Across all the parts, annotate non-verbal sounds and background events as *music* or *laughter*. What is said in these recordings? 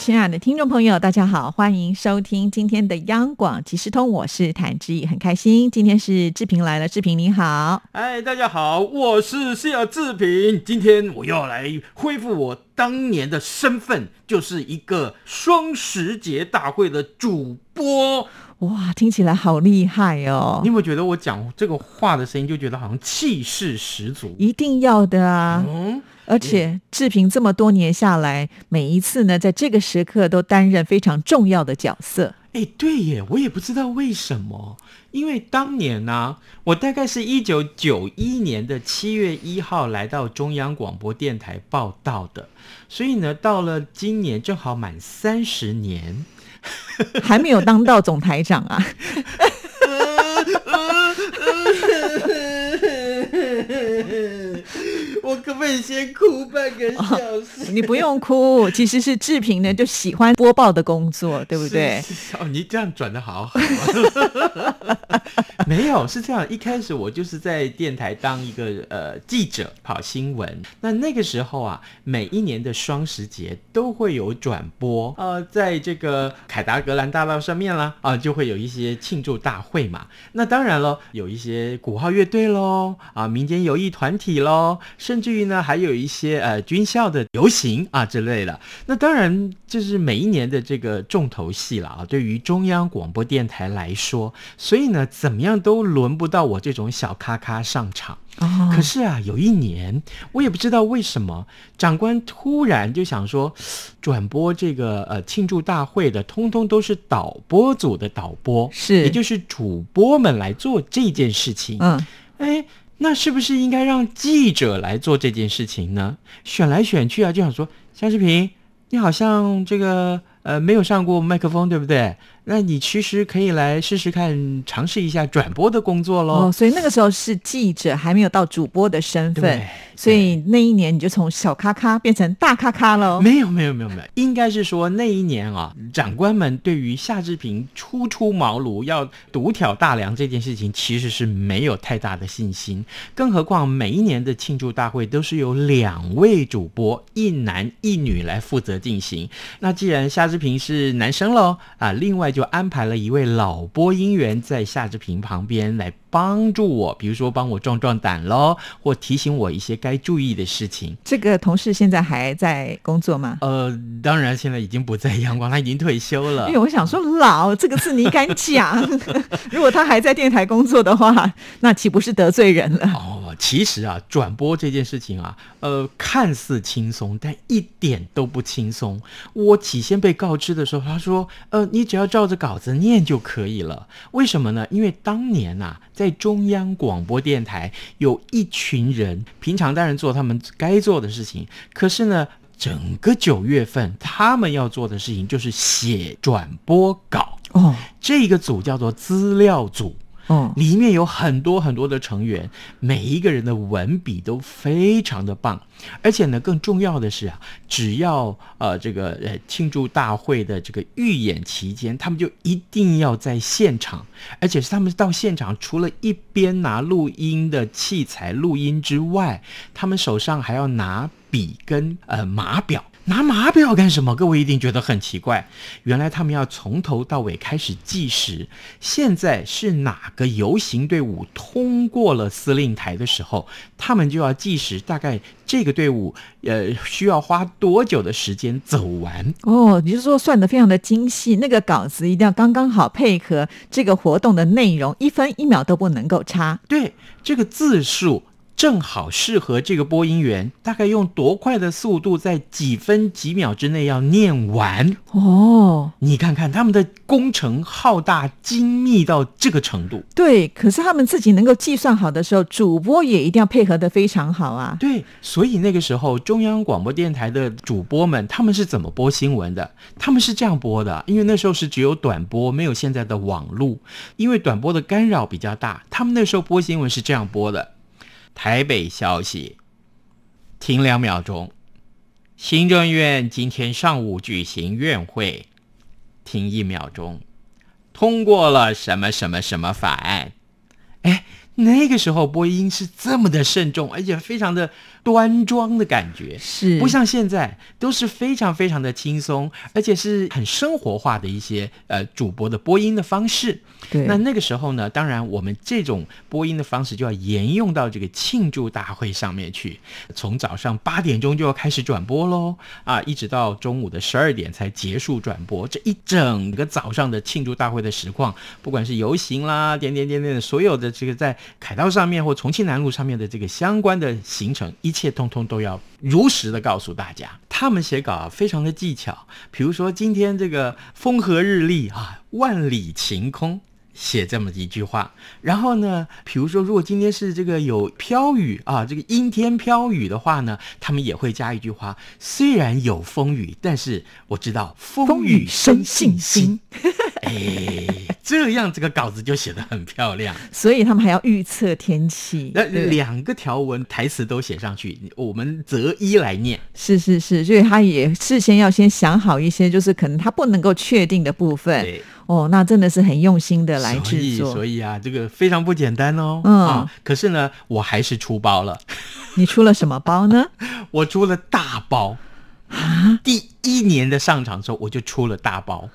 亲爱的听众朋友，大家好，欢迎收听今天的央广即时通，我是谭志毅，很开心，今天是志平来了，志平你好，哎，大家好，我是谢志平，今天我要来恢复我当年的身份，就是一个双十节大会的主播。哇，听起来好厉害哦！你有没有觉得我讲这个话的声音就觉得好像气势十足？一定要的啊！嗯，而且志平这么多年下来，每一次呢，在这个时刻都担任非常重要的角色。哎，对耶，我也不知道为什么，因为当年呢，我大概是一九九一年的七月一号来到中央广播电台报道的，所以呢，到了今年正好满三十年。还没有当到总台长啊！可不可以先哭半个小时？你不用哭，其实是志平呢就喜欢播报的工作，对不对？哦，你这样转的好好。*laughs* 没有，是这样。一开始我就是在电台当一个呃记者，跑新闻。那那个时候啊，每一年的双十节都会有转播，呃，在这个凯达格兰大道上面啦，啊，就会有一些庆祝大会嘛。那当然了，有一些鼓号乐队喽，啊，民间友谊团体喽，甚至于呢，还有一些呃军校的游行啊之类的。那当然，就是每一年的这个重头戏了啊。对于中央广播电台来说，所以呢，怎么样？都轮不到我这种小咖咖上场。可是啊，有一年我也不知道为什么，长官突然就想说，转播这个呃庆祝大会的，通通都是导播组的导播，是，也就是主播们来做这件事情。嗯，哎，那是不是应该让记者来做这件事情呢？选来选去啊，就想说，夏志平，你好像这个呃没有上过麦克风，对不对？那你其实可以来试试看，尝试一下转播的工作喽。哦，所以那个时候是记者，还没有到主播的身份，所以那一年你就从小咖咖变成大咖咖喽。没有，没有，没有，没有，应该是说那一年啊，长官们对于夏志平初出茅庐要独挑大梁这件事情，其实是没有太大的信心。更何况每一年的庆祝大会都是由两位主播，一男一女来负责进行。那既然夏志平是男生喽，啊，另外就。安排了一位老播音员在夏志平旁边来帮助我，比如说帮我壮壮胆喽，或提醒我一些该注意的事情。这个同事现在还在工作吗？呃，当然现在已经不在阳光，他已经退休了。因为我想说“老”这个字你敢讲？*laughs* 如果他还在电台工作的话，那岂不是得罪人了？哦，其实啊，转播这件事情啊，呃，看似轻松，但一点都不轻松。我起先被告知的时候，他说：“呃，你只要照着。”稿子念就可以了，为什么呢？因为当年呐，在中央广播电台有一群人，平常当然做他们该做的事情，可是呢，整个九月份他们要做的事情就是写转播稿哦，这个组叫做资料组。哦，里面有很多很多的成员，每一个人的文笔都非常的棒，而且呢，更重要的是啊，只要呃这个呃庆祝大会的这个预演期间，他们就一定要在现场，而且是他们到现场，除了一边拿录音的器材录音之外，他们手上还要拿笔跟呃码表。拿码表干什么？各位一定觉得很奇怪。原来他们要从头到尾开始计时。现在是哪个游行队伍通过了司令台的时候，他们就要计时。大概这个队伍呃需要花多久的时间走完？哦，你是说算的非常的精细，那个稿子一定要刚刚好配合这个活动的内容，一分一秒都不能够差。对，这个字数。正好适合这个播音员，大概用多快的速度，在几分几秒之内要念完哦。你看看他们的工程浩大精密到这个程度。对，可是他们自己能够计算好的时候，主播也一定要配合的非常好啊。对，所以那个时候中央广播电台的主播们，他们是怎么播新闻的？他们是这样播的，因为那时候是只有短波，没有现在的网路，因为短波的干扰比较大。他们那时候播新闻是这样播的。台北消息，停两秒钟，行政院今天上午举行院会，停一秒钟，通过了什么什么什么法案。哎，那个时候播音是这么的慎重，而且非常的端庄的感觉，是不像现在都是非常非常的轻松，而且是很生活化的一些呃主播的播音的方式。对，那那个时候呢，当然我们这种播音的方式就要沿用到这个庆祝大会上面去，从早上八点钟就要开始转播喽，啊，一直到中午的十二点才结束转播。这一整个早上的庆祝大会的实况，不管是游行啦，点点点点的，所有的这个在凯道上面或重庆南路上面的这个相关的行程，一一切通通都要如实的告诉大家。他们写稿，非常的技巧，比如说今天这个风和日丽啊，万里晴空。写这么一句话，然后呢，比如说，如果今天是这个有飘雨啊，这个阴天飘雨的话呢，他们也会加一句话：虽然有风雨，但是我知道风雨生信心。*laughs* 哎，*laughs* 这样这个稿子就写得很漂亮。所以他们还要预测天气，那两个条文台词都写上去，我们择一来念。是是是，所以他也事先要先想好一些，就是可能他不能够确定的部分。对。哦，那真的是很用心的来制作，所以啊，这个非常不简单哦。嗯，啊，可是呢，我还是出包了。你出了什么包呢？*laughs* 我出了大包啊！第一年的上场之后，我就出了大包。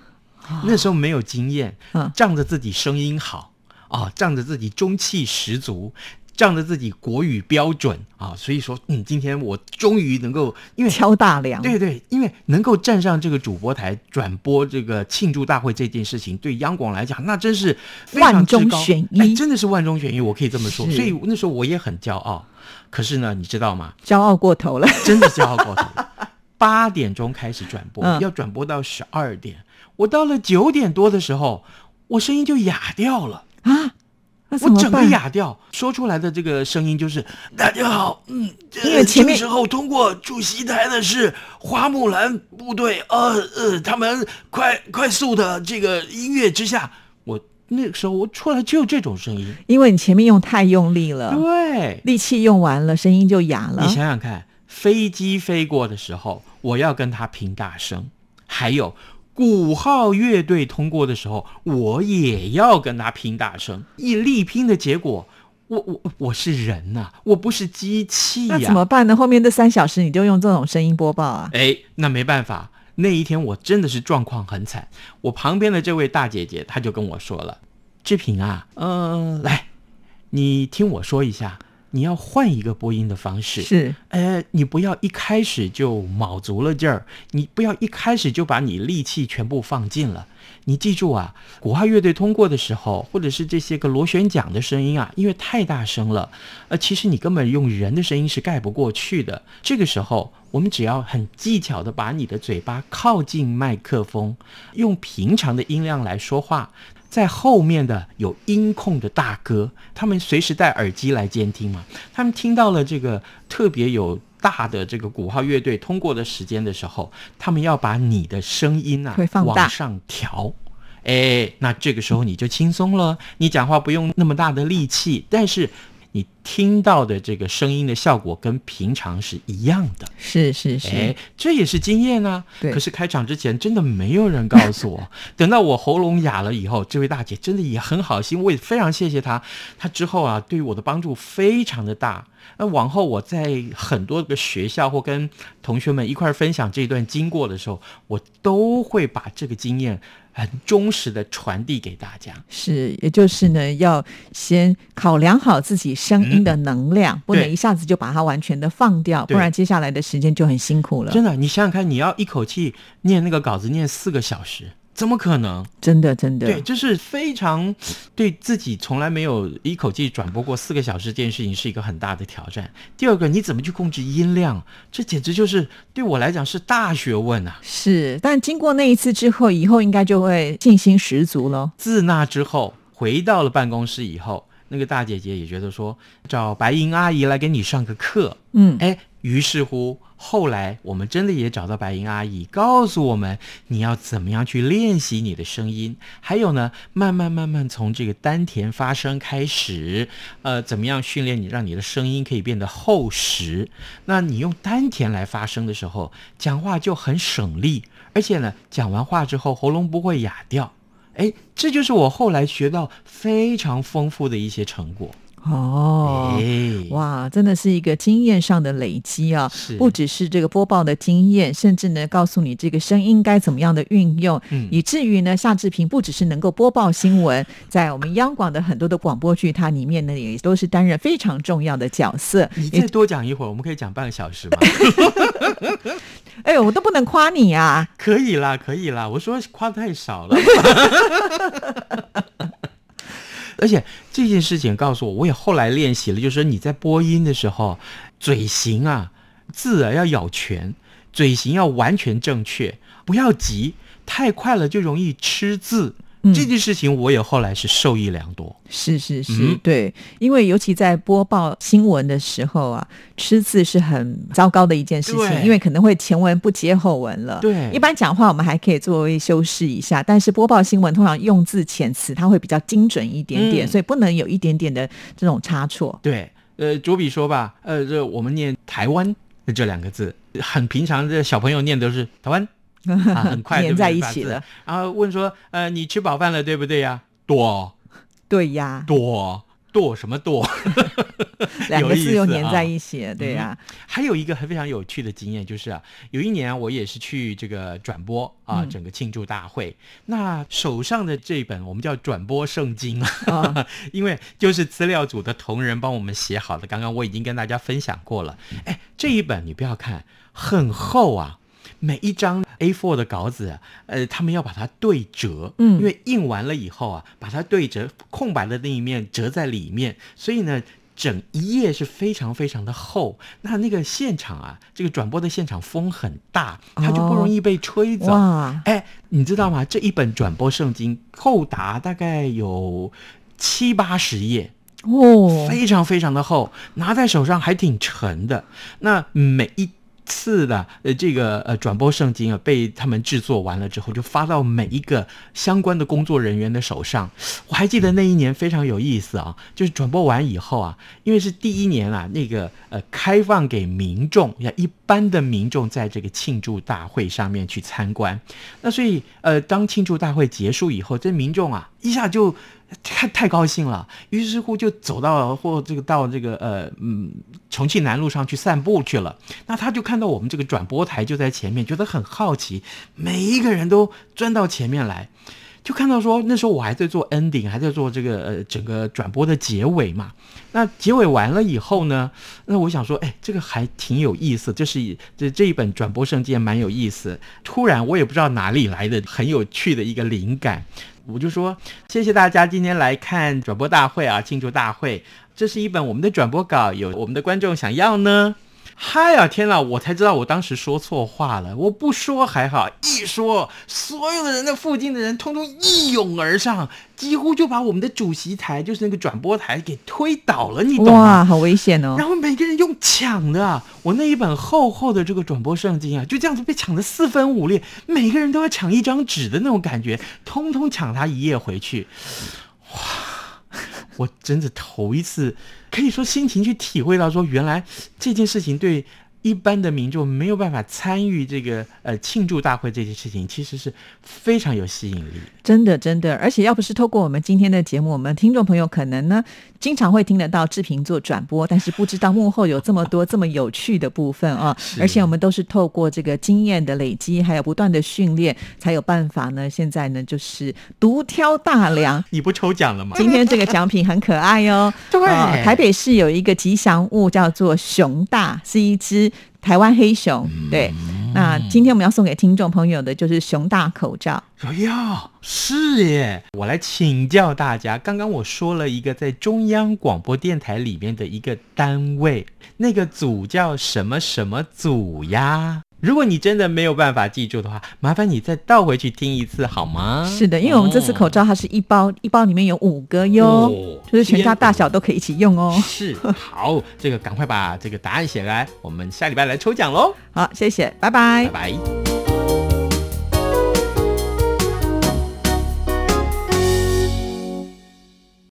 那时候没有经验，仗着自己声音好啊，仗着自己中气十足。仗着自己国语标准啊，所以说，嗯，今天我终于能够因为敲大梁，对对，因为能够站上这个主播台转播这个庆祝大会这件事情，对央广来讲，那真是万中选一，真的是万中选一，我可以这么说。所以那时候我也很骄傲。可是呢，你知道吗？骄傲过头了，真的骄傲过头。八点钟开始转播，要转播到十二点，我到了九点多的时候，我声音就哑掉了。啊。我整个哑掉，说出来的这个声音就是“大家好”，嗯，因为前面时候通过主席台的是花木兰部队，呃呃，他们快快速的这个音乐之下，我那个时候我出来就这种声音，因为你前面用太用力了，对，力气用完了，声音就哑了。你想想看，飞机飞过的时候，我要跟他拼大声，还有。鼓号乐队通过的时候，我也要跟他拼大声。一力拼的结果，我我我是人呐，我不是机器呀。那怎么办呢？后面这三小时你就用这种声音播报啊？哎，那没办法。那一天我真的是状况很惨。我旁边的这位大姐姐，她就跟我说了：“志平啊，嗯，来，你听我说一下。”你要换一个播音的方式，是，呃，你不要一开始就卯足了劲儿，你不要一开始就把你力气全部放尽了。你记住啊，鼓号乐队通过的时候，或者是这些个螺旋桨的声音啊，因为太大声了，呃，其实你根本用人的声音是盖不过去的。这个时候，我们只要很技巧的把你的嘴巴靠近麦克风，用平常的音量来说话。在后面的有音控的大哥，他们随时戴耳机来监听嘛。他们听到了这个特别有大的这个鼓号乐队通过的时间的时候，他们要把你的声音啊往上调。哎，那这个时候你就轻松了，你讲话不用那么大的力气，但是。你听到的这个声音的效果跟平常是一样的，是是是，哎，这也是经验啊。对，可是开场之前真的没有人告诉我，*laughs* 等到我喉咙哑了以后，这位大姐真的也很好心，我也非常谢谢她。她之后啊，对于我的帮助非常的大。那往后我在很多个学校或跟同学们一块分享这段经过的时候，我都会把这个经验。很忠实的传递给大家，是，也就是呢，要先考量好自己声音的能量，不能一下子就把它完全的放掉，不然接下来的时间就很辛苦了。真的，你想想看，你要一口气念那个稿子念四个小时。怎么可能？真的，真的，对，就是非常对自己从来没有一口气转播过四个小时这件事情是一个很大的挑战。第二个，你怎么去控制音量？这简直就是对我来讲是大学问啊！是，但经过那一次之后，以后应该就会信心十足了。自那之后，回到了办公室以后，那个大姐姐也觉得说找白银阿姨来给你上个课，嗯，哎，于是乎，后来我们真的也找到白银阿姨，告诉我们你要怎么样去练习你的声音，还有呢，慢慢慢慢从这个丹田发声开始，呃，怎么样训练你，让你的声音可以变得厚实。那你用丹田来发声的时候，讲话就很省力，而且呢，讲完话之后喉咙不会哑掉。哎，这就是我后来学到非常丰富的一些成果。哦，哎，哇，真的是一个经验上的累积啊！是不只是这个播报的经验，甚至呢，告诉你这个声音该怎么样的运用，嗯以至于呢，夏志平不只是能够播报新闻，在我们央广的很多的广播剧，它里面呢也都是担任非常重要的角色。你再多讲一会儿，我们可以讲半个小时吗？*laughs* 哎呦，我都不能夸你啊！可以啦，可以啦。我说夸得太少了。*laughs* 而且这件事情告诉我，我也后来练习了，就是说你在播音的时候，嘴型啊、字啊要咬全，嘴型要完全正确，不要急，太快了就容易吃字。嗯这件事情我也后来是受益良多。是是是，嗯对，因为尤其在播报新闻的时候啊，吃字是很糟糕的一件事情，因为可能会前文不接后文了。对一般讲话我们还可以作为修饰一下，但是播报新闻通常用字遣词它会比较精准一点点，嗯所以不能有一点点的这种差错。对，呃，卓比说吧，呃，这我们念台湾的这两个字，很平常的小朋友念都是台湾。啊，很快粘在一起了。然后问说，呃，你吃饱饭了对不对呀？剁 *laughs* 对呀，剁剁什么剁？*laughs* 两个字又粘在一起了，对呀、还有一个非常有趣的经验，就是啊，有一年我也是去这个转播啊，嗯整个庆祝大会。那手上的这本我们叫转播圣经 *laughs* 因为就是资料组的同仁帮我们写好的。刚刚我已经跟大家分享过了。哎，这一本你不要看，很厚啊。每一张 A4 的稿子啊，呃，他们要把它对折，嗯因为印完了以后啊，把它对折，空白的那一面折在里面，所以呢，整一页是非常非常的厚。那那个现场啊，这个转播的现场风很大，它就不容易被吹走。哇，哎，你知道吗？这一本转播圣经厚达大概有七八十页，哦，非常非常的厚，拿在手上还挺沉的。那每一次的呃这个呃转播圣经啊，被他们制作完了之后，就发到每一个相关的工作人员的手上。我还记得那一年非常有意思啊，*laughs* 就是转播完以后啊，因为是第一年啊，那个呃开放给民众，呀一般的民众在这个庆祝大会上面去参观。那所以呃，当庆祝大会结束以后，这民众啊一下就太太高兴了，于是乎就走到或这个到这个呃嗯重庆南路上去散步去了。那他就看到我们这个转播台就在前面，觉得很好奇，每一个人都钻到前面来。就看到说，那时候我还在做 ending，还在做这个呃整个转播的结尾嘛。那结尾完了以后呢，那我想说，哎，这个还挺有意思，这是这这一本转播圣经蛮有意思。突然我也不知道哪里来的很有趣的一个灵感，我就说谢谢大家今天来看转播大会啊，庆祝大会。这是一本我们的转播稿，有我们的观众想要呢。嗨呀！天哪，我才知道我当时说错话了。我不说还好，一说，所有的人的附近的人通通一涌而上，几乎就把我们的主席台，就是那个转播台给推倒了，你懂吗？哇，好危险哦！然后每个人用抢的啊，我那一本厚厚的这个转播圣经啊，就这样子被抢得四分五裂，每个人都要抢一张纸的那种感觉，通通抢他一页回去。哇，我真的头一次可以说心情去体会到说，原来这件事情对。一般的民众没有办法参与这个呃庆祝大会这件事情，其实是非常有吸引力。真的，真的，而且要不是透过我们今天的节目，我们听众朋友可能呢经常会听得到志平做转播，但是不知道幕后有这么多这么有趣的部分啊！而且我们都是透过这个经验的累积，还有不断的训练，才有办法呢。现在呢，就是独挑大梁。你不抽奖了吗？今天这个奖品很可爱哦。*laughs* 对呃台北市有一个吉祥物叫做熊大，是一只台湾黑熊。对，那今天我们要送给听众朋友的就是熊大口罩。哎呀，是耶！我来请教大家，刚刚我说了一个在中央广播电台里面的一个单位，那个组叫什么什么组呀？如果你真的没有办法记住的话，麻烦你再倒回去听一次好吗？是的，因为我们这次口罩它是一包，一包里面有五个哟，哦就是全家大小都可以一起用哦。是好，这个赶快把这个答案写来，我们下礼拜来抽奖喽，好，谢谢，拜拜拜拜。